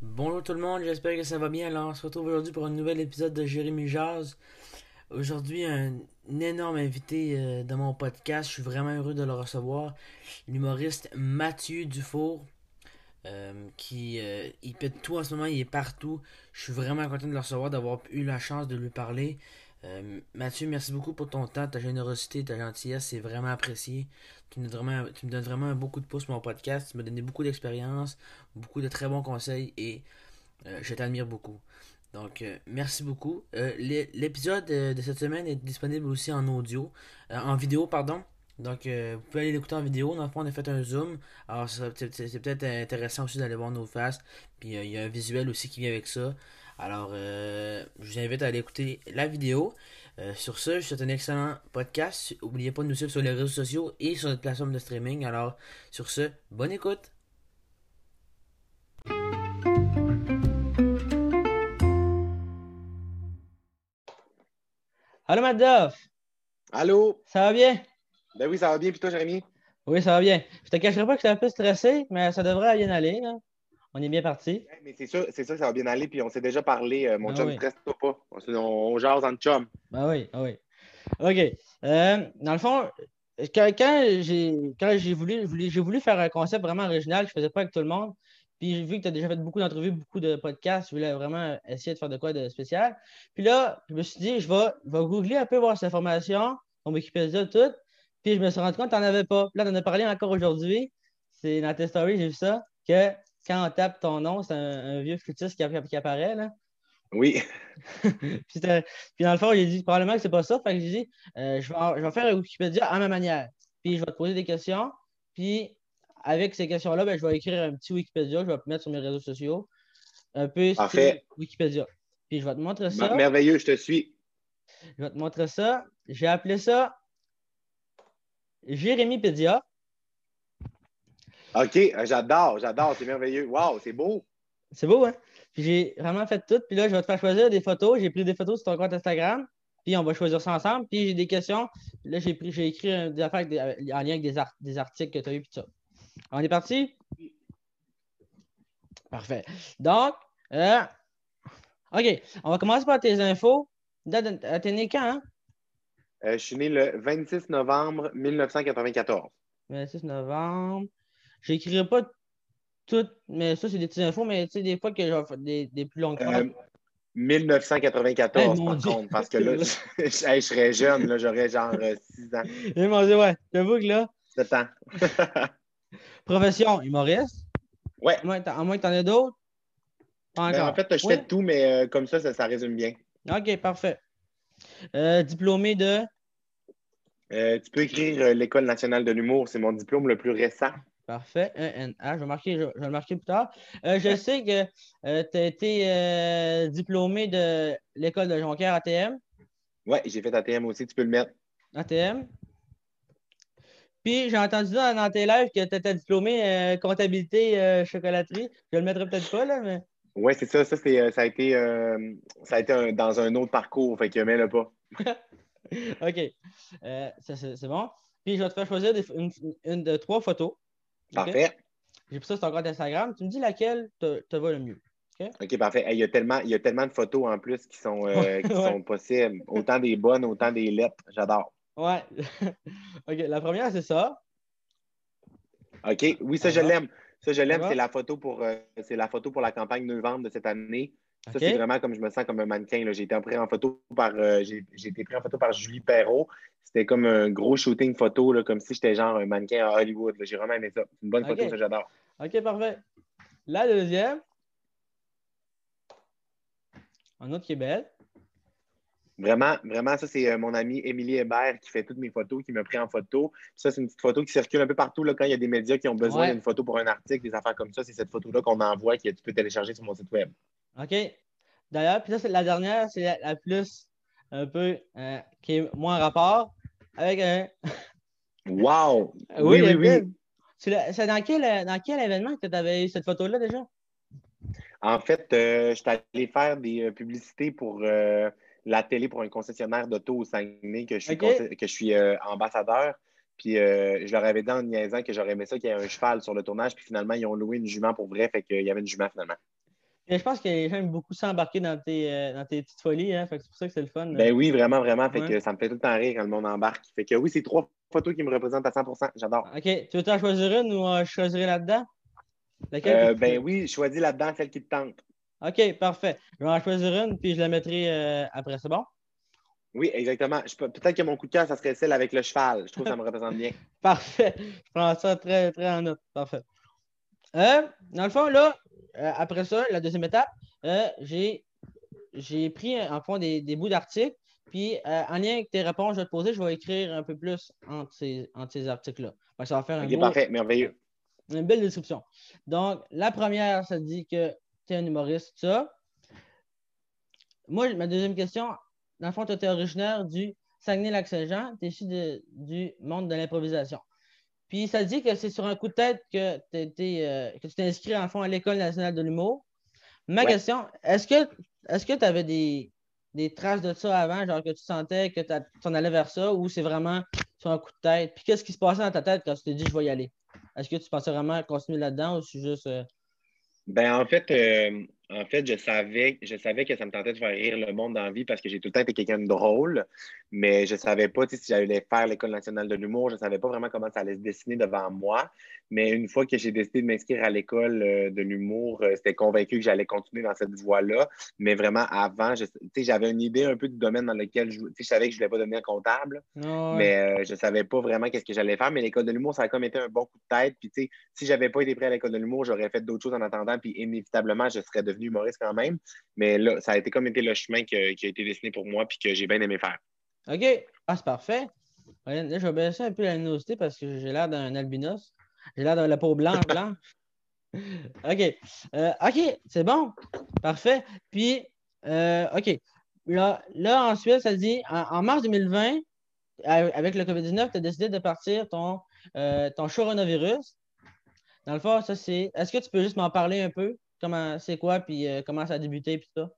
Bonjour tout le monde, j'espère que ça va bien. Alors, on se retrouve aujourd'hui pour un nouvel épisode de Jérémy Jazz. Aujourd'hui, un, énorme invité euh, dans mon podcast. Je suis vraiment heureux de le recevoir. L'humoriste Mathieu Dufour, euh, qui euh, il pète tout en ce moment, il est partout. Je suis vraiment content de le recevoir, d'avoir eu la chance de lui parler. Euh, Mathieu, merci beaucoup pour ton temps, ta générosité, ta gentillesse, c'est vraiment apprécié. Tu me, donnes vraiment, un beaucoup de pouce pour mon podcast. Tu m'as donné beaucoup d'expérience, beaucoup de très bons conseils et euh, je t'admire beaucoup. Donc, euh, merci beaucoup. L'é- L'épisode de cette semaine est disponible aussi en audio, en vidéo, pardon. Donc, vous pouvez aller l'écouter en vidéo. Dans le fond, on a fait un zoom. Alors, c'est peut-être intéressant aussi d'aller voir nos faces. Puis, il y a un visuel aussi qui vient avec ça. Alors, euh, je vous invite à aller écouter la vidéo. Euh, sur ce, je vous souhaite un excellent podcast. N'oubliez pas de nous suivre sur les réseaux sociaux et sur notre plateforme de streaming. Alors, sur ce, bonne écoute. Allô, Madoff, Allô? ça va bien? Ben oui, ça va bien, puis toi, Jérémy? Oui, ça va bien. Je te cacherai pas que j'étais un peu stressé, mais ça devrait bien aller. là. On est bien parti. Mais c'est sûr, c'est sûr que ça va bien aller, puis on s'est déjà parlé, euh, mon Ah chum, oui. stresse-toi pas. On, on, on jase en chum. Ben oui, ah oui. OK. Euh, dans le fond, quand, quand j'ai quand j'ai voulu, voulu- j'ai voulu faire un concept vraiment original, je faisais pas avec tout le monde. Puis j'ai vu que tu as déjà fait beaucoup d'entrevues, beaucoup de podcasts, je voulais vraiment essayer de faire de quoi de spécial. Puis là, je me suis dit, je vais, je vais googler un peu, voir cette information, ton Wikipédia, tout. Puis je me suis rendu compte que tu n'en avais pas. Puis là, tu en as parlé encore aujourd'hui. C'est dans tes stories, j'ai vu ça, que quand on tape ton nom, c'est un, un vieux flûtiste qui, app- qui apparaît. Là. Oui. puis, dans le fond, j'ai dit probablement que c'est pas ça. Fait que j'ai dit, euh, je, vais, en- je vais faire un Wikipédia à ma manière. Puis je vais te poser des questions. Puis avec ces questions-là, ben, je vais écrire un petit Wikipédia je vais mettre sur mes réseaux sociaux. Un peu. Wikipédia. Puis je vais te montrer ça. Mer- Merveilleux, je te suis. Je vais te montrer ça. J'ai appelé ça Jérémypédia. OK, euh, j'adore, j'adore, c'est merveilleux. Wow, c'est beau. C'est beau, hein? Puis j'ai vraiment fait tout. Puis là, je vais te faire choisir des photos. J'ai pris des photos sur ton compte Instagram. Puis on va choisir ça ensemble. Puis j'ai des questions. Puis là, j'ai pris, j'ai écrit euh, des affaires des- en lien avec des, ar- des articles que tu as eu. Puis ça. On est parti? Parfait. Donc, euh, OK. On va commencer par tes infos. Euh, T'es né quand, hein? Euh, je suis né le 26 novembre 1994. 26 novembre. J'écrirai pas tout, mais ça, c'est des petites infos, mais tu sais, des fois que faire des, des plus longues Euh, phrases. 1994, Eh, mon par contre, parce que là, je, je- hey, je serais jeune, là, j'aurais genre 6 ans, Eh, mon Dieu, ouais. J'avoue que là, 7 ans. profession humoriste? Ouais. À moins, que t'en- à moins que tu en aies d'autres? Ben, en fait, je fais tout, mais euh, comme ça, ça, ça résume bien. OK, parfait. Euh, diplômé de? Euh, tu peux écrire euh, l'École nationale de l'humour, c'est mon diplôme le plus récent. Parfait. ENA. Je vais, marquer, je, je vais le marquer plus tard. Euh, je sais que tu as été euh, diplômé de l'école de Jonquière ATM. Ouais, j'ai fait ATM aussi, tu peux le mettre. ATM. Puis j'ai entendu dans, dans tes lives que tu étais diplômé euh, comptabilité euh, chocolaterie. Je le mettrai peut-être pas, là, mais. Oui, c'est ça. Ça, c'est, euh, ça a été, euh, ça a été un- dans un autre parcours, fait que mets-le pas. OK. Euh, ça, c'est c'est bon. Puis je vais te faire choisir des- une, une de trois photos. Parfait. J'ai pris ça sur ton compte Instagram. Tu me dis laquelle te, te va le mieux. OK, parfait. Hey, Il y, a tellement, il y a tellement de photos en plus qui sont, euh, Ouais, qui ouais. sont possibles. Autant des bonnes, autant des lettres. J'adore. Ouais. OK. La première, c'est ça. OK. Oui, ça, je va? l'aime. Ça, je l'aime. va? C'est la photo pour euh, c'est la photo pour la campagne novembre de cette année. Ça, c'est vraiment comme je me sens comme un mannequin. J'ai été pris en photo par euh, été pris en photo par Julie Perrault. C'était comme un gros shooting photo, là, comme si j'étais genre un mannequin à Hollywood. J'ai vraiment aimé ça. C'est une bonne photo, ça, j'adore. OK, parfait. La deuxième. Un autre qui est belle. Vraiment, vraiment, ça, c'est euh, mon ami Émilie Hébert qui fait toutes mes photos, qui m'a pris en photo. Puis ça, c'est une petite photo qui circule un peu partout là, quand il y a des médias qui ont besoin Ouais. d'une photo pour un article, des affaires comme ça. C'est cette photo-là qu'on envoie que tu peux télécharger sur mon site web. OK. D'ailleurs, puis ça, c'est la dernière, c'est la, la plus un peu euh, qui est moins en rapport avec un. Wow! Oui, Oui, oui. C'est dans quel, euh, dans quel événement que tu avais eu cette photo-là déjà? En fait, euh, je suis allé faire des euh, publicités pour euh, la télé pour un concessionnaire d'auto au Saguenay, que je suis, que je suis euh, ambassadeur. Puis euh, je leur avais dit en niaisant que j'aurais aimé ça qu'il y ait un cheval sur le tournage. Puis finalement, ils ont loué une jument pour vrai. Fait qu'il y avait une jument finalement. Et je pense que les gens aiment beaucoup s'embarquer dans tes, euh, dans tes petites folies. Hein? C'est pour ça que c'est le fun. Ben oui, vraiment, vraiment. Fait Ouais. que ça me fait tout le temps rire quand le monde embarque. Fait que oui, c'est trois photos qui me représentent à 100% J'adore. OK. Tu veux t'en choisir une ou euh, je choisirais là-dedans? Euh, ben oui, choisis là-dedans celle qui te tente. OK, parfait. Je vais en choisir une, puis je la mettrai après. C'est bon? Oui, exactement. Je peux- Peut-être que mon coup de cœur, ça serait celle avec le cheval. Je trouve que ça me représente bien. Parfait. Je prends ça très, très en note. Parfait. Dans le fond, là, euh, après ça, la deuxième étape, euh, j'ai, pris en fond des, des bouts d'articles. Puis, euh, en lien avec tes réponses, je vais te poser, je vais écrire un peu plus entre ces, entre ces articles-là. Ça va faire un Ok, beau- parfait, merveilleux. une belle description. Donc, la première, ça dit que tu es un humoriste, ça. Moi, ma deuxième question, dans le fond, tu es originaire du Saguenay-Lac-Saint-Jean, tu es issu de- du monde de l'improvisation. Puis, ça dit que c'est sur un coup de tête que, été, euh, que tu t'es inscrit, en fond, à l'École nationale de l'humour. Ma Ouais. question, est-ce que est-ce que tu avais des, des traces de ça avant, genre que tu sentais que tu en allais vers ça, ou c'est vraiment sur un coup de tête? Puis, qu'est-ce qui se passait dans ta tête quand tu t'es dit, je vais y aller? Est-ce que tu pensais vraiment continuer là-dedans ou c'est juste. euh, Ben, en fait, euh, en fait, je savais, je savais que ça me tentait de faire rire le monde dans la vie parce que j'ai tout le temps été quelqu'un de drôle, mais je savais pas si j'allais faire l'École nationale de l'humour. Je savais pas vraiment comment ça allait se dessiner devant moi. Mais une fois que j'ai décidé de m'inscrire à l'École euh, de l'humour, euh, j'étais convaincu que j'allais continuer dans cette voie-là. Mais vraiment, avant, j'avais une idée un peu du domaine dans lequel je, je savais que je voulais pas devenir comptable. ouais. Mais euh, je savais pas vraiment qu'est-ce que j'allais faire. Mais l'école de l'humour, ça a comme été un bon coup de tête. Puis, si j'avais pas été prêt à l'école de l'humour, j'aurais fait d'autres choses en attendant. Puis, inévitablement, je serais devenu humoriste quand même. Mais là, ça a été comme été le chemin que- qui a été dessiné pour moi puis que j'ai bien aimé faire. OK. Ah, c'est parfait. Là, je vais baisser un peu la luminosité parce que j'ai l'air d'un albinos. J'ai l'air de la peau blanche, blanche. OK. Euh, OK, c'est bon. Parfait. Puis, euh, OK. Là, là, ensuite, ça dit, en, mars 2020, a- avec le COVID-19, tu as décidé de partir ton, euh, ton coronavirus. Dans le fond, ça, c'est. Est-ce que tu peux juste m'en parler un peu? Comment c'est quoi, puis euh, comment ça a débuté, puis tout ça?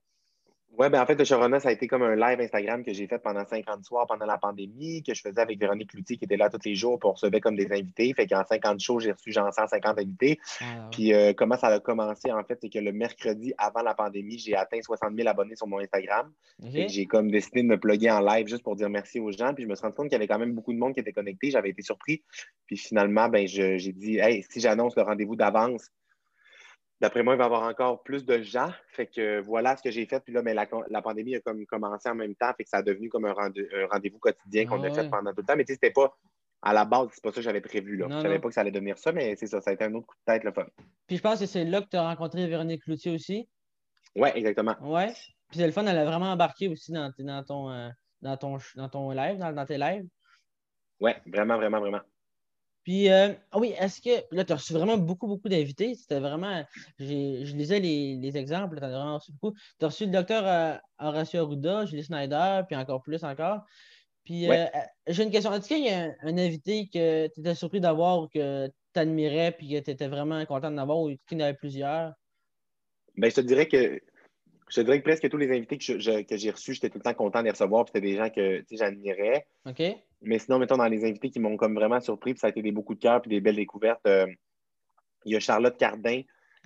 Ouais, ben en fait, le Sharona, ça a été comme un live Instagram que j'ai fait pendant 50 soirs pendant la pandémie, que je faisais avec Véronique Cloutier qui était là tous les jours, puis on recevait comme des invités. Fait qu'en 50 shows, j'ai reçu genre 150 invités. Ah, ouais. Puis euh, comment ça a commencé, en fait, c'est que le mercredi avant la pandémie, j'ai atteint 60 000 abonnés sur mon Instagram. J'ai comme décidé de me plugger en live juste pour dire merci aux gens. Puis je me suis rendu compte qu'il y avait quand même beaucoup de monde qui était connecté. J'avais été surpris. Puis finalement, ben, je- j'ai dit, hey, si j'annonce le rendez-vous d'avance, d'après moi, il va y avoir encore plus de gens. Fait que voilà ce que j'ai fait. Puis là, ben, la, la pandémie a comme commencé en même temps. Fait que ça a devenu comme un, rendez- un rendez-vous quotidien qu'on Ah a fait ouais. pendant tout le temps. Mais tu sais, c'était pas à la base, c'est pas ça que j'avais prévu. Là. Non, je savais non. pas que ça allait devenir ça, mais c'est ça. Ça a été un autre coup de tête, le fun. Puis je pense que c'est là que tu as rencontré Véronique Cloutier aussi. Ouais, exactement. Ouais. Puis c'est le fun, elle a vraiment embarqué aussi dans, dans ton, euh, dans ton, dans ton live, dans, dans tes lives. Ouais, vraiment, vraiment, vraiment. Puis, euh, ah oui, est-ce que. Là, tu as reçu vraiment beaucoup, beaucoup d'invités? C'était vraiment. Je lisais les, les exemples, tu as vraiment reçu beaucoup. Tu as reçu le docteur euh, Horacio Arruda, Julie Snyder, puis encore plus encore. Puis, Ouais. euh, j'ai une question. Est-ce qu'il y a un, un invité que tu étais surpris d'avoir ou que tu admirais, puis que tu étais vraiment content d'avoir, ou qu'il y en avait plusieurs? Ben, je te dirais que je te dirais que presque tous les invités que, j'ai reçus, j'étais tout le temps content de les recevoir. Puis c'était des gens que j'admirais. OK? Mais sinon, mettons, dans les invités qui m'ont comme vraiment surpris, puis ça a été des beaux coups de cœur puis des belles découvertes. euh, il y a Charlotte Cardin,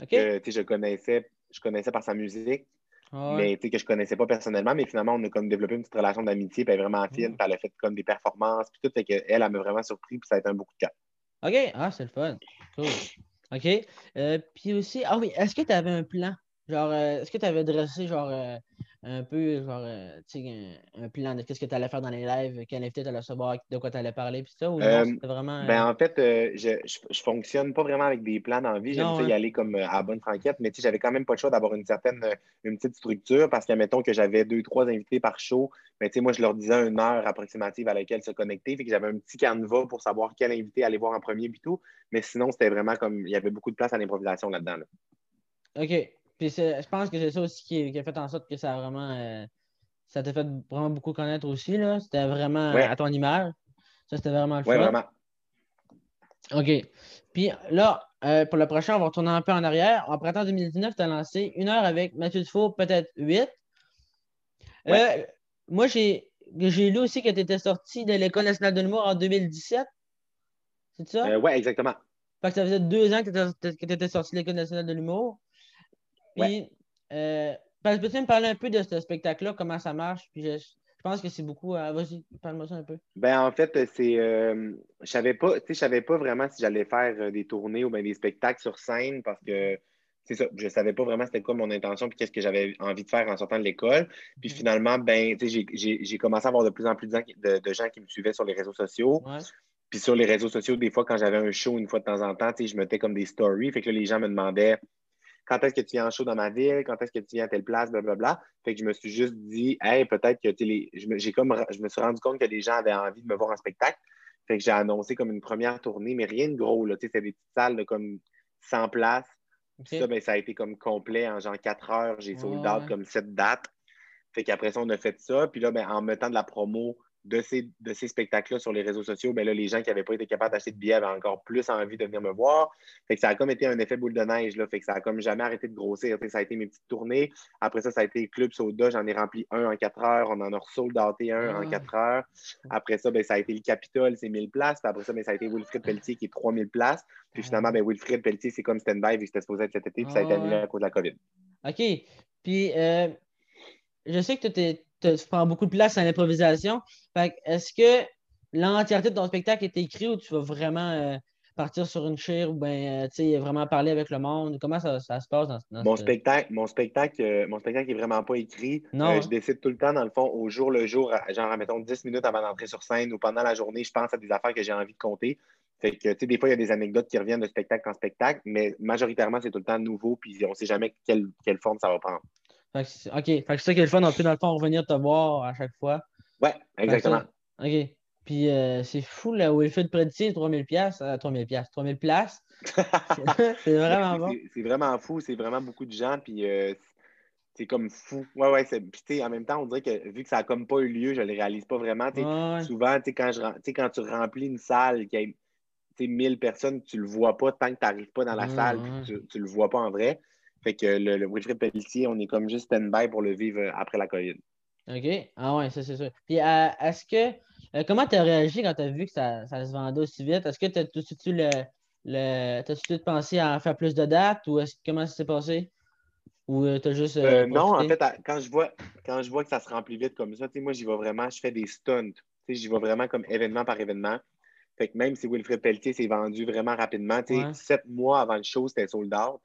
que je connaissais, je connaissais par sa musique, Ah mais que je connaissais pas personnellement. Mais finalement, on a comme développé une petite relation d'amitié, puis elle est vraiment fine, Mm. puis elle a fait comme des performances, puis tout. Fait qu'elle, elle m'a vraiment surpris, puis ça a été un beau coup de cœur. OK, ah, c'est le fun. Cool. OK. Euh, puis aussi, ah oui, est-ce que tu avais un plan? Genre, euh, est-ce que tu avais dressé, genre, un peu, genre, euh, tu sais, un, un plan de qu'est-ce que tu allais faire dans les lives, quel invité tu allais recevoir, de quoi tu allais parler, puis ça, ou non, Euh, c'était vraiment. Ben, euh, en fait, euh, je, je, je fonctionne pas vraiment avec des plans dans la vie. J'aime Non, y hein. aller comme euh, à la bonne franquette, mais tu sais, j'avais quand même pas le choix d'avoir une certaine, une petite structure parce que, mettons que j'avais deux, trois invités par show, mais tu sais, moi, je leur disais une heure approximative à laquelle se connecter. Fait que j'avais un petit canevas pour savoir quel invité aller voir en premier puis tout. Mais sinon, c'était vraiment comme, il y avait beaucoup de place à l'improvisation là-dedans. là. OK. Puis je pense que c'est ça aussi qui, qui a fait en sorte que ça a vraiment. euh, ça t'a fait vraiment beaucoup connaître aussi, là. C'était vraiment Ouais. à ton image. Ça, c'était vraiment le fun. vraiment. OK. Puis là, euh, pour le prochain, on va retourner un peu en arrière. En printemps 2019, tu as lancé une heure avec Mathieu Dufault, peut-être huit. Ouais. Euh, moi, j'ai lu aussi que tu étais sorti de l'École nationale de l'humour en 2017. C'est ça? Oui, exactement. Fait que ça faisait deux ans que tu étais, sorti de l'École nationale de l'humour. Puis, euh, peux-tu me parler un peu de ce spectacle-là, comment ça marche? Puis je, pense que c'est beaucoup. Euh, vas-y, parle-moi ça un peu. Ben, en fait, c'est. Euh, je savais pas, je savais pas vraiment si j'allais faire euh, des tournées ou bien des spectacles sur scène parce que c'est ça, je savais pas vraiment c'était quoi mon intention puis qu'est-ce que j'avais envie de faire en sortant de l'école. Puis mm. finalement, ben, j'ai commencé à avoir de plus en plus de, gens qui me suivaient sur les réseaux sociaux. Puis sur les réseaux sociaux, des fois, quand j'avais un show une fois de temps en temps, je mettais comme des stories. Fait que les gens me demandaient quand est-ce que tu viens en show dans ma ville, quand est-ce que tu viens à telle place, blablabla. Fait que je me suis juste dit, hey, peut-être que les... je, me, j'ai comme, je me suis rendu compte que les gens avaient envie de me voir en spectacle. Fait que j'ai annoncé comme une première tournée, mais rien de gros. Là. C'était des petites salles de comme 100 places. Ça, ben, ça a été comme complet en genre 4 heures. J'ai sold out comme 7 dates. Fait qu'après ça, on a fait ça. Puis là, ben, en mettant de la promo de ces, de ces spectacles-là sur les réseaux sociaux, ben là, les gens qui n'avaient pas été capables d'acheter de billets avaient encore plus envie de venir me voir. Fait que ça a comme été un effet boule de neige. Là. Fait que ça a comme jamais arrêté de grossir. ça a été mes petites tournées. Après ça, ça a été Club Soda. J'en ai rempli un en quatre heures. On en a resold un en ah. quatre heures. Après ça, ben, ça a été le Capitole, c'est 1000 places. Puis après ça, ben, ça a été Wilfrid Pelletier qui est 3000 places. Puis finalement, ben, Wilfrid Pelletier, c'est comme stand-by vu que c'était supposé être cet été. Puis ça a été annulé à cause de la COVID. OK. Puis euh, je sais que tu étais tu prends beaucoup de place à l'improvisation. Est-ce que l'entièreté de ton spectacle est écrit ou tu vas vraiment euh, partir sur une chaire ou ben, euh, vraiment parler avec le monde? Comment ça, se passe dans, dans mon, spectacle, mon, spectacle, euh, mon spectacle est vraiment pas écrit. Non. je décide tout le temps, dans le fond, au jour le jour, genre, mettons, 10 minutes avant d'entrer sur scène ou pendant la journée, je pense à des affaires que j'ai envie de compter. Fait que, tu sais, des fois, il y a des anecdotes qui reviennent de spectacle en spectacle, mais majoritairement, c'est tout le temps nouveau, puis on ne sait jamais quelle, quelle forme ça va prendre. OK. Fait que c'est ça qui est le fun. On peut, dans le fond, revenir te voir à chaque fois. Ouais, exactement. OK. Puis euh, c'est fou, là, où il fait de prédire 3000 pièces 3000 pièces 3000 places. c'est vraiment bon. C'est vraiment fou. C'est vraiment beaucoup de gens. Puis euh, c'est comme fou. Ouais, ouais. Puis en même temps, on dirait que vu que ça n'a comme pas eu lieu, je ne le réalise pas vraiment. Souvent, quand, je, quand tu remplis une salle qui a 1000 personnes, tu le vois pas tant que tu n'arrives pas dans la salle. tu ne le vois pas en vrai. Fait que le, le Wilfrid Pelletier, on est comme juste stand-by pour le vivre euh, après la COVID. OK. Ah ouais, ça c'est sûr. Puis euh, est-ce que euh, comment tu as réagi quand tu as vu que ça, ça, se vendait aussi vite? Est-ce que tu as tout le, le as tout pensé à en faire plus de dates ou est-ce comment ça s'est passé? Ou tu as juste. non, en fait, quand je vois quand je vois que ça se remplit vite comme ça, moi j'y vais vraiment, je fais des stunts. J'y vais vraiment comme événement par événement. Fait que même si Wilfred Pelletier s'est vendu vraiment rapidement, sept mois avant le show, c'était sold out.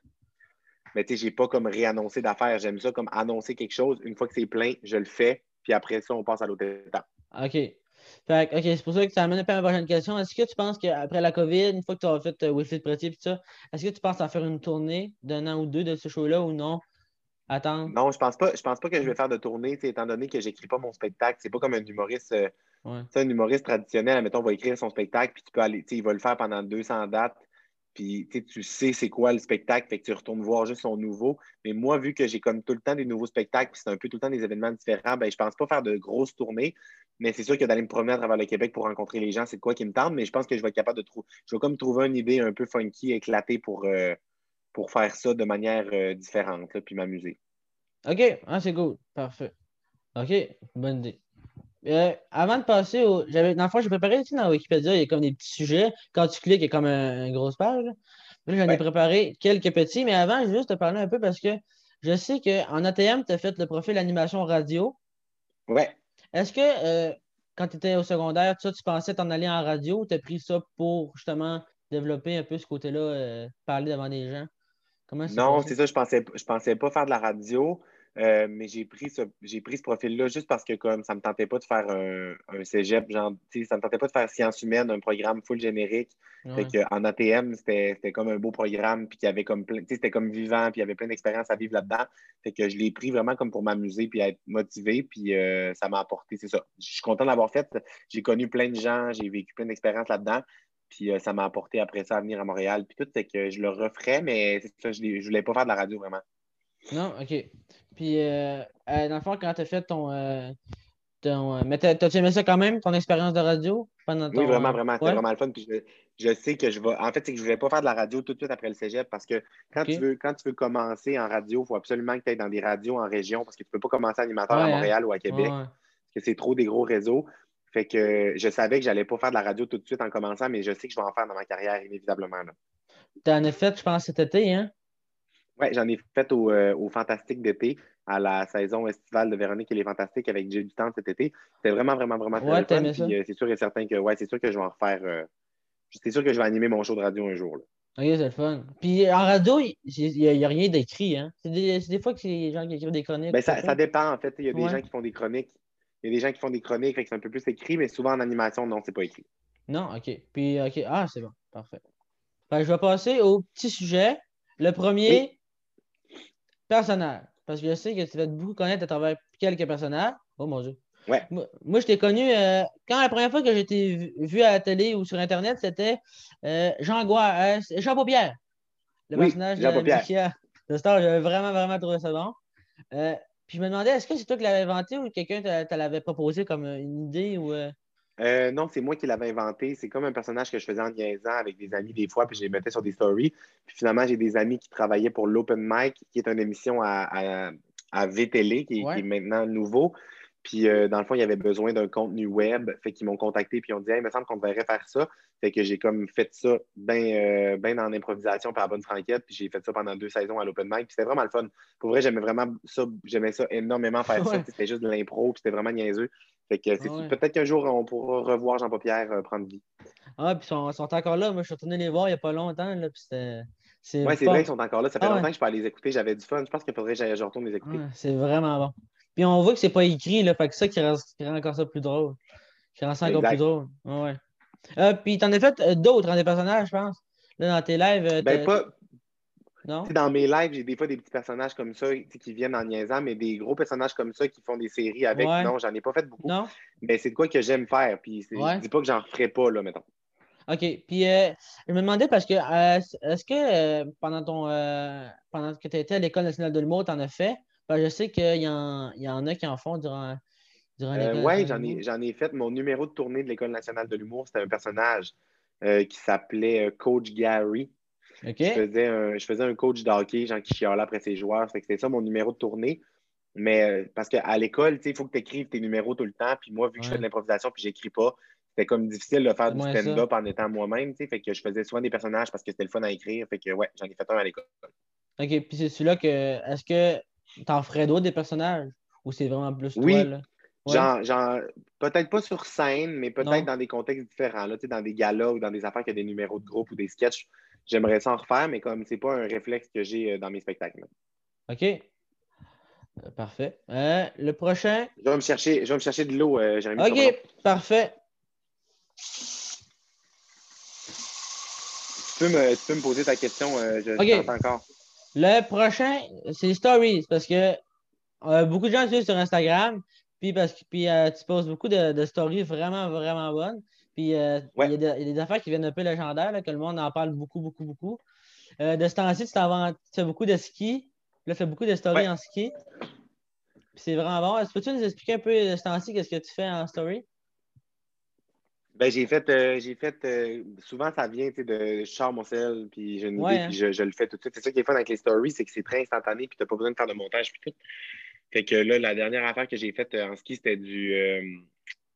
Mais tu sais, j'ai pas comme réannoncé d'affaires. J'aime ça comme annoncer quelque chose. Une fois que c'est plein, je le fais. Puis après ça, on passe à l'autre étape. OK. Fait, OK, c'est pour ça que ça amène un peu à ma prochaine question. Est-ce que tu penses qu'après la COVID, une fois que tu as fait euh, Wi-Fi de Pretier et ça, est-ce que tu penses en faire une tournée d'un an ou deux de ce show-là ou non? Attends. Non, je pense pas. Je pense pas que je vais faire de tournée, étant donné que j'écris pas mon spectacle. C'est pas comme un humoriste. Euh, un humoriste traditionnel, mettons, va écrire son spectacle, puis tu peux aller, il va le faire pendant 200 dates puis tu sais c'est quoi le spectacle, fait que tu retournes voir juste son nouveau. Mais moi, vu que j'ai comme tout le temps des nouveaux spectacles, puis c'est un peu tout le temps des événements différents, ben, je pense pas faire de grosses tournées. Mais c'est sûr que d'aller me promener à travers le Québec pour rencontrer les gens, c'est quoi qui me tente. Mais je pense que je vais être capable de trouver. Je vais comme trouver une idée un peu funky, éclatée pour, euh, pour faire ça de manière euh, différente, puis m'amuser. OK, ah, c'est cool. Parfait. OK, bonne idée. Euh, avant de passer au. J'avais, dans le fond, j'ai préparé ici dans Wikipédia, il y a comme des petits sujets. Quand tu cliques, il y a comme une grosse page. Là, j'en ai préparé quelques petits, mais avant, je vais juste te parler un peu parce que je sais qu'en ATM, tu as fait le profil animation radio. Ouais. Est-ce que euh, quand tu étais au secondaire, tu pensais t'en aller en radio ou tu as pris ça pour justement développer un peu ce côté-là, euh, parler devant des gens? Comment non, c'est ça, je pensais, je pensais pas faire de la radio. Euh, mais j'ai pris ce, j'ai pris ce profil-là juste parce que comme ça me tentait pas de faire un, un cégep, genre, ça me tentait pas de faire sciences humaines, un programme full générique. en ATM, c'était, comme un beau programme, puis il y avait comme plein, c'était comme vivant, puis il y avait plein d'expériences à vivre là-dedans. Fait que je l'ai pris vraiment comme pour m'amuser puis être motivé, puis euh, ça m'a apporté, c'est ça. Je suis content d'avoir fait. J'ai connu plein de gens, j'ai vécu plein d'expériences là-dedans. Puis euh, ça m'a apporté après ça à venir à Montréal. Puis tout, c'est que je le referais, mais c'est ça, je ne voulais pas faire de la radio vraiment. Non, OK. Puis, euh, euh, dans le fond, quand tu as fait ton. Euh, ton mais t'as-tu aimé ça quand même, ton expérience de radio pendant ton. Oui, vraiment, vraiment. C'était vraiment le fun. Puis je, sais que je vais. En fait, c'est que je ne voulais pas faire de la radio tout de suite après le cégep parce que quand, tu, veux, quand tu veux commencer en radio, il faut absolument que tu ailles dans des radios en région parce que tu ne peux pas commencer animateur à Montréal ou à Québec. que c'est trop des gros réseaux. Fait que je savais que j'allais pas faire de la radio tout de suite en commençant, mais je sais que je vais en faire dans ma carrière, inévitablement. Tu en as fait, je pense, cet été, hein? Oui, j'en ai fait au, euh, au Fantastique d'été, à la saison estivale de Véronique et les Fantastiques avec J'ai du temps cet été. C'était vraiment, vraiment, vraiment très Ouais, fun. ça? Puis, euh, c'est sûr et certain que, ouais, c'est sûr que je vais en refaire. euh, c'est sûr que je vais animer mon show de radio un jour. là. Ok, c'est le fun. Puis en radio, il n'y a, rien d'écrit, hein? C'est des, fois que c'est les gens qui écrivent des chroniques. Ben, ça, ça? dépend, en fait. Il y a des Ouais. gens qui font des chroniques. Il y a des gens qui font des chroniques, fait que c'est un peu plus écrit, mais souvent en animation, non, c'est pas écrit. Non, ok. Puis, ok. Ah, c'est bon. Parfait. Fait que je vais passer au petit sujet. Le premier, personnage. Parce que je sais que tu vas te beaucoup connaître à travers quelques personnages. Oh mon Dieu. Ouais. Moi, moi, je t'ai connu euh, quand la première fois que j'ai été vu, vu à la télé ou sur Internet, c'était euh, Jean Gouard, euh, Jean Paupière. Le Oui, personnage Jean de. Mikia de Star. J'avais vraiment, vraiment trouvé ça bon. Euh, puis je me demandais, est-ce que c'est toi qui l'avais inventé ou quelqu'un te, l'avait proposé comme une idée ou. Euh, Euh, non, c'est moi qui l'avais inventé. C'est comme un personnage que je faisais en niaisant avec des amis des fois, puis je les mettais sur des stories. Puis finalement, j'ai des amis qui travaillaient pour l'Open Mic, qui est une émission à, à, à VTL, qui, est- Ouais. qui est maintenant nouveau. Puis euh, dans le fond, il y avait besoin d'un contenu web. Fait qu'ils m'ont contacté, puis ils ont dit, hey, il me semble qu'on devrait faire ça. Fait que j'ai comme fait ça bien ben en improvisation par bonne franquette. Puis j'ai fait ça pendant deux saisons à l'Open Mic. Puis c'était vraiment le fun. Pour vrai, j'aimais vraiment ça. J'aimais ça énormément faire ça. C'était juste de l'impro, puis c'était vraiment niaiseux. Fait que Ah ouais. peut-être qu'un jour, on pourra revoir Jean Paupière euh, prendre vie. Ah, puis ils sont, sont encore là. Moi, je suis retourné les voir il n'y a pas longtemps. Là, c'était. C'est Oui, c'est fort. vrai qu'ils sont encore là. Ça fait Ah ouais. longtemps que je peux aller les écouter. J'avais du fun. Je pense qu'il faudrait que j'aille- je retourne les écouter. Ouais, c'est vraiment bon. Puis on voit que c'est pas écrit, là. Fait que ça qui rend, qui rend encore ça plus drôle. Qui rend ça encore Exact. plus drôle. Ouais, ouais. Euh, puis t'en as fait euh, d'autres, hein, des personnages, je pense. Là, dans tes lives. Ben, pas, Non? dans mes lives, j'ai des fois des petits personnages comme ça qui viennent en niaisant, mais des gros personnages comme ça qui font des séries avec. Ouais. Non, j'en ai pas fait beaucoup. Non? Mais c'est de quoi que j'aime faire. Puis Ouais. je dis pas que j'en referai pas, là, mettons. OK. Puis euh, je me demandais parce que euh, est-ce que euh, pendant ton pendant que tu étais à l'École nationale de l'humour, tu en as fait? Je sais qu'il y, en- y en a qui en font durant, durant l'École nationale j'en ai, j'en ai fait. Mon numéro de tournée de l'École nationale de l'humour, c'était un personnage qui s'appelait Coach Gary. Je faisais un, je faisais un coach de hockey, genre qui chialait après ses joueurs. C'était ça mon numéro de tournée. Mais euh, parce qu'à l'école, tu sais, il faut que tu écrives tes numéros tout le temps. Puis moi, vu que je fais de l'improvisation puis j'écris pas, c'était comme difficile de faire du stand-up en étant moi-même. tu sais. Fait que je faisais souvent des personnages parce que c'était le fun à écrire. Fait que ouais, j'en ai fait un à l'école. OK. Puis c'est celui-là que. Est-ce que t'en ferais d'autres des personnages? Ou c'est vraiment plus toi, Oui. là? Ouais. Genre, genre, peut-être pas sur scène, mais peut-être dans des contextes différents, là, tu sais, dans des galas ou dans des affaires qui a des numéros de groupe ou des sketchs. J'aimerais ça en refaire, mais comme c'est pas un réflexe que j'ai euh, dans mes spectacles. OK. Euh, parfait. Euh, le prochain? Je vais me chercher, je vais me chercher de l'eau, euh, Jérémy. OK. Parfait. Tu peux, me, tu peux me poser ta question, euh, je Ok. je t'entends encore. Le prochain, c'est les stories. Parce que beaucoup de gens suivent sur Instagram. Puis, parce que, puis tu poses beaucoup de, de stories vraiment, vraiment bonnes. Puis euh, Ouais. il y, a de- il y a des affaires qui viennent un peu légendaires, là, que le monde en parle beaucoup, beaucoup, beaucoup. Euh, de ce temps-ci, tu, tu fais beaucoup de ski. Là, tu fais beaucoup de stories Ouais. en ski. Puis c'est vraiment bon. Est-ce que peux-tu nous expliquer un peu de ce temps-ci, qu'est-ce que tu fais en story? Ben, j'ai fait, euh, j'ai fait euh, souvent ça vient tu sais, de sel, puis j'ai une Ouais, idée, hein. puis je, je le fais tout de suite. C'est ça qui est fun avec les stories, c'est que c'est très instantané, puis tu n'as pas besoin de faire de montage, puis tout. Fait que là, la dernière affaire que j'ai faite euh, en ski, c'était du.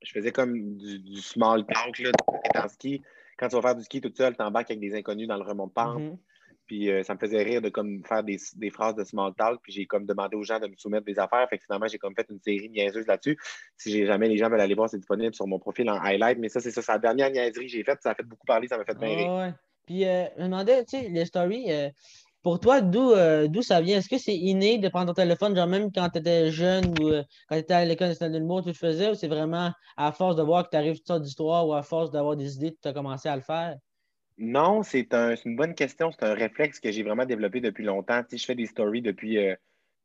Je faisais comme du, du small talk, là, en ski. Quand tu vas faire du ski tout seul, t'embarques avec des inconnus dans le remont de pente. Mhm. Puis euh, ça me faisait rire de comme faire des, des phrases de small talk. Puis j'ai comme demandé aux gens de me soumettre des affaires. Fait que finalement, j'ai comme fait une série niaiseuse là-dessus. Si j'ai jamais les gens veulent aller voir, c'est disponible sur mon profil en highlight. Mais ça, c'est ça. C'est la dernière niaiserie que j'ai faite. Ça a fait beaucoup parler, ça m'a fait bien rire. Ouais. Puis, euh, je me demandais, tu sais, les stories, euh, pour toi, d'où euh, d'où ça vient? Est-ce que c'est inné de prendre ton téléphone, genre même quand tu étais jeune ou euh, quand tu étais à l'École nationale de l'humour, tu le faisais, ou c'est vraiment à force de voir que tu arrives toutes sortes d'histoires ou à force d'avoir des idées, tu as commencé à le faire? Non, c'est un, c'est une bonne question. C'est un réflexe que j'ai vraiment développé depuis longtemps. Tu sais, je fais des stories depuis, euh,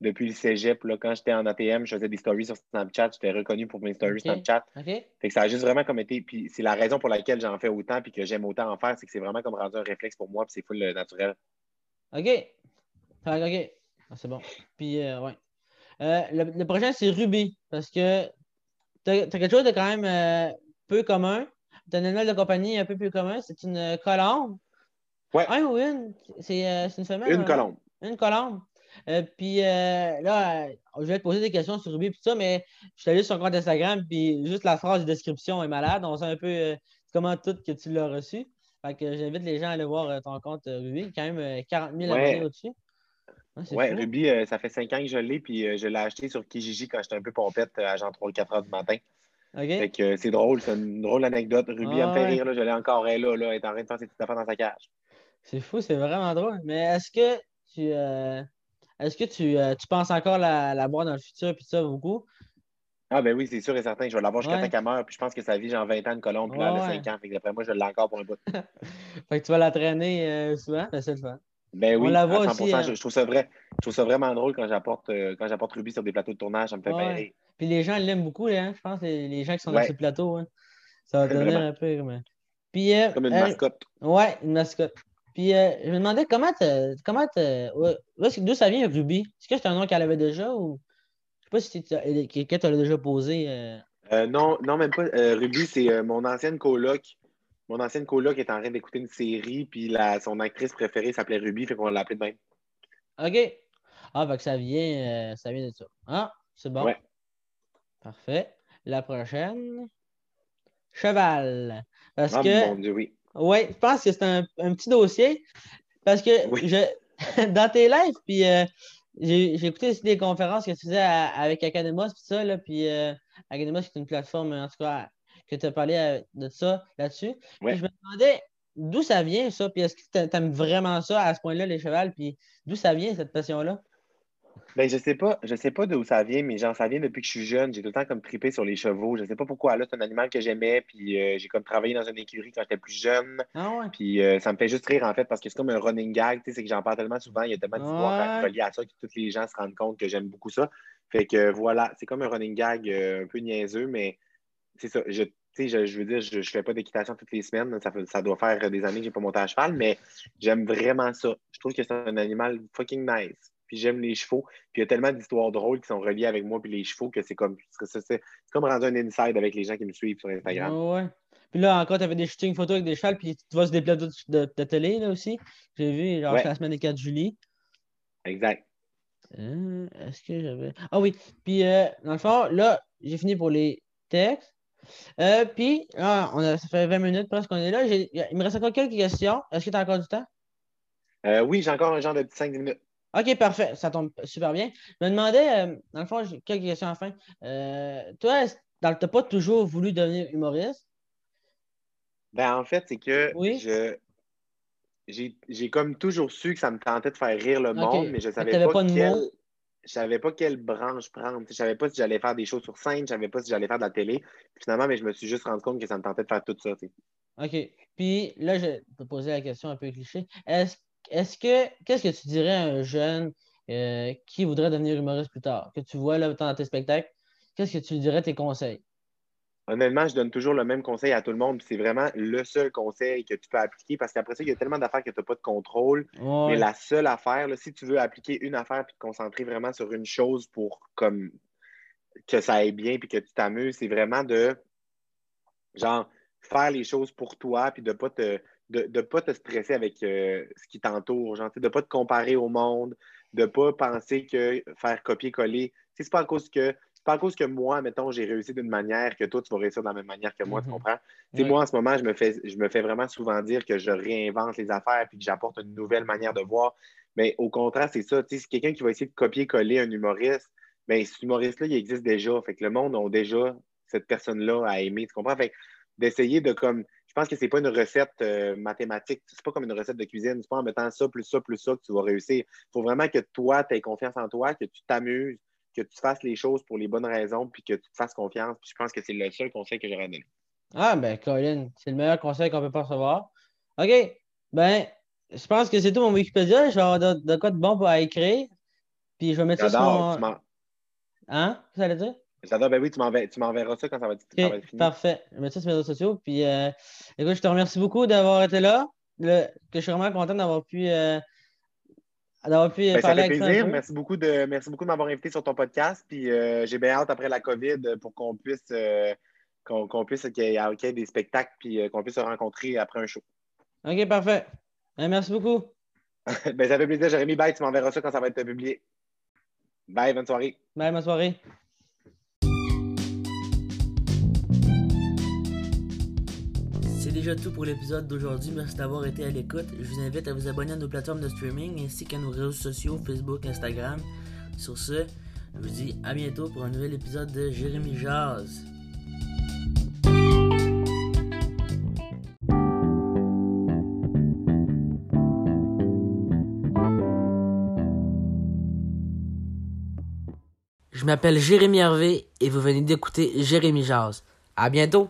depuis le cégep. Là. Quand j'étais en ATM, je faisais des stories sur Snapchat. J'étais reconnu pour mes stories Ok. Snapchat. OK? Fait que ça a juste vraiment comme été. Puis c'est la raison pour laquelle j'en fais autant puis que j'aime autant en faire, c'est que c'est vraiment comme rendu un réflexe pour moi puis c'est full naturel. OK. OK. Ah, c'est bon. Puis, euh, ouais. Euh, le, le prochain, c'est Ruby. Parce que tu as, quelque chose de quand même euh, peu commun. Tu un animal de compagnie un peu plus commun. C'est une colombe. Ouais. Un ou une? C'est euh, une femelle? Une hein? colombe. Une colombe. Puis là, je vais te poser des questions sur Ruby et tout ça, mais je suis allé sur son compte Instagram, puis juste la phrase de description est malade. On sait un peu comment tout que tu l'as reçu. Fait que j'invite les gens à aller voir ton compte Ruby. Quand même 40 000 abonnés au-dessus. Ouais, Ruby, ça fait 5 ans que je l'ai, puis je l'ai acheté sur Kijiji quand j'étais un peu pompette à genre 3-4 heures du matin. Fait que c'est drôle, c'est une drôle anecdote. Ruby, elle me fait rire, là, je l'ai encore, elle, là, là, elle est en train de faire ses petites affaires dans sa cage. C'est fou, c'est vraiment drôle. Mais est-ce que tu euh, est-ce que tu, euh, tu, penses encore la, la boire dans le futur puis ça beaucoup? Ah ben oui, c'est sûr et certain. Je vais l'avoir jusqu'à ouais. 5 meurt, puis je pense que ça vit genre 20 ans de colombe, puis là, elle a 5 ans. Fait que d'après moi, je l'ai encore pour un bout. fait que tu vas la traîner euh, souvent, ben, c'est le fun. Ben oui, On la voit Aussi, je, trouve ça vrai, je trouve ça vraiment drôle quand j'apporte quand j'apporte Ruby sur des plateaux de tournage, ça me fait ouais. rire. Puis les gens l'aiment beaucoup, hein, je pense, les, les, gens qui sont dans ces plateaux. Hein. Ça va devenir un peu comme. Puis, comme une mascotte. Ouais, une mascotte. Puis euh, je me demandais comment comment d'où ça vient Ruby? Est-ce que c'est un nom qu'elle avait déjà ou pas si quelqu'un tu l'as déjà posé. Euh... Euh, non, non, même pas. Euh, Ruby, c'est mon ancienne coloc. Mon ancienne coloc est en train d'écouter une série, puis la, son actrice préférée s'appelait Ruby, fait qu'on l'a appelée de même. OK. Ah, fait que ça vient, ça vient de ça. Ah, c'est bon. Ouais. Parfait. La prochaine. Cheval. Parce ah, que. Mon Dieu, oui. Oui, je pense que c'est un, petit dossier parce que je, dans tes lives, puis euh, j'ai écouté aussi des conférences que tu faisais avec Academos, puis ça, là, puis euh, Academos, c'est une plateforme, en tout cas, que tu as parlé euh, de ça là-dessus. Je me demandais d'où ça vient, ça, puis est-ce que tu aimes vraiment ça à ce point-là, les chevals, puis d'où ça vient, cette passion-là? Ben, je sais pas, je sais pas d'où ça vient, mais genre, ça vient depuis que je suis jeune. J'ai tout le temps comme tripé sur les chevaux. Je sais pas pourquoi. Là, c'est un animal que j'aimais, puis euh, j'ai comme travaillé dans une écurie quand j'étais plus jeune. Ah ouais? Puis euh, ça me fait juste rire, en fait, parce que c'est comme un running gag. Tu sais, c'est que j'en parle tellement souvent. Il y a tellement d'histoires ouais. reliées à ça que tous les gens se rendent compte que j'aime beaucoup ça. Fait que voilà, c'est comme un running gag euh, un peu niaiseux, mais c'est ça. Je, je, je veux dire, je, je fais pas d'équitation toutes les semaines. Ça, fait, ça doit faire des années que j'ai pas monté à cheval, mais j'aime vraiment ça. Je trouve que c'est un animal fucking nice puis j'aime les chevaux. Puis il y a tellement d'histoires drôles qui sont reliées avec moi puis les chevaux que c'est comme c'est comme rendre un inside avec les gens qui me suivent sur Instagram. ouais. Puis là encore, tu avais des shootings photos avec des chevaux, puis tu vas sur des plateaux de, de, télé là aussi? J'ai vu genre la semaine des 4 juillet. Exact. Euh, est-ce que j'avais. Ah oui. Puis euh, dans le fond, là, j'ai fini pour les textes. Euh, puis, ah, on a, ça fait 20 minutes presque qu'on est là. Il me reste encore quelques questions. Est-ce que tu as encore du temps? oui, j'ai encore un genre de 5 minutes. OK, parfait. Ça tombe super bien. Je me demandais, euh, dans le fond, j'ai quelques questions à fin. Euh, toi, tu n'as pas toujours voulu devenir humoriste? Ben, en fait, c'est que je. J'ai comme toujours su que ça me tentait de faire rire le monde, mais je ne savais pas, quelle... je savais pas quelle branche prendre. Je ne savais pas si j'allais faire des choses sur scène, je ne savais pas si j'allais faire de la télé. finalement, mais je me suis juste rendu compte que ça me tentait de faire tout ça. OK. Puis là, je vais te poser la question un peu cliché. Est-ce est-ce que qu'est-ce que tu dirais à un jeune euh, qui voudrait devenir humoriste plus tard, que tu vois là dans tes spectacles, qu'est-ce que tu lui dirais tes conseils? Honnêtement, je donne toujours le même conseil à tout le monde. C'est vraiment le seul conseil que tu peux appliquer parce qu'après ça, il y a tellement d'affaires que tu n'as pas de contrôle. Mais la seule affaire, si tu veux appliquer une affaire et te concentrer vraiment sur une chose pour comme que ça aille bien et que tu t'amuses, c'est vraiment de genre faire les choses pour toi puis de ne pas te de ne pas te stresser avec euh, ce qui t'entoure, de ne pas te comparer au monde, de ne pas penser que faire copier-coller. C'est pas à cause que pas à cause que moi, mettons, j'ai réussi d'une manière que toi, tu vas réussir de la même manière que moi, tu mm-hmm. comprends? Moi, en ce moment, je me, fais, je me fais vraiment souvent dire que je réinvente les affaires puis que j'apporte une nouvelle manière de voir. Mais au contraire, c'est ça. Si quelqu'un qui va essayer de copier-coller un humoriste, bien, ce humoriste-là, il existe déjà. Fait que le monde a déjà cette personne-là à aimer. Tu comprends? Fait d'essayer de comme je pense que c'est pas une recette euh, mathématique. C'est pas comme une recette de cuisine. C'est pas en mettant ça, plus ça, plus ça que tu vas réussir. Il faut vraiment que toi, tu aies confiance en toi, que tu t'amuses, que tu fasses les choses pour les bonnes raisons, puis que tu te fasses confiance. Puis je pense que c'est le seul conseil que j'aurais donné. Ah, ben, Colin, c'est le meilleur conseil qu'on peut pas recevoir. OK. Ben, je pense que c'est tout mon Wikipédia. Je vais avoir de, quoi de bon pour écrire. Puis je vais mettre ça sur mon... Hein? Qu'est-ce que ça veut dire? J'adore, ben oui, tu m'enverras ça quand ça va, être, fini. Parfait. Je mettre ça sur mes réseaux sociaux. Puis, euh, écoute, je te remercie beaucoup d'avoir été là. que je suis vraiment content d'avoir pu, euh, d'avoir pu ben, parler ça fait plaisir. Merci beaucoup, de, merci beaucoup de m'avoir invité sur ton podcast. Puis, euh, j'ai bien hâte après la COVID pour qu'on puisse, qu'on, puisse qu'il y, ait des spectacles puis qu'on puisse se rencontrer après un show. OK, parfait. Ben, merci beaucoup. ben, ça fait plaisir, Jérémy. Bye, tu m'enverras ça quand ça va être publié. Bye, bonne soirée. Bye, bonne soirée. Déjà tout pour l'épisode d'aujourd'hui. Merci d'avoir été à l'écoute. Je vous invite à vous abonner à nos plateformes de streaming ainsi qu'à nos réseaux sociaux Facebook, Instagram. Sur ce, je vous dis à bientôt pour un nouvel épisode de Jérémy Jazz. Je m'appelle Jérémy Hervé et vous venez d'écouter Jérémy Jazz. À bientôt!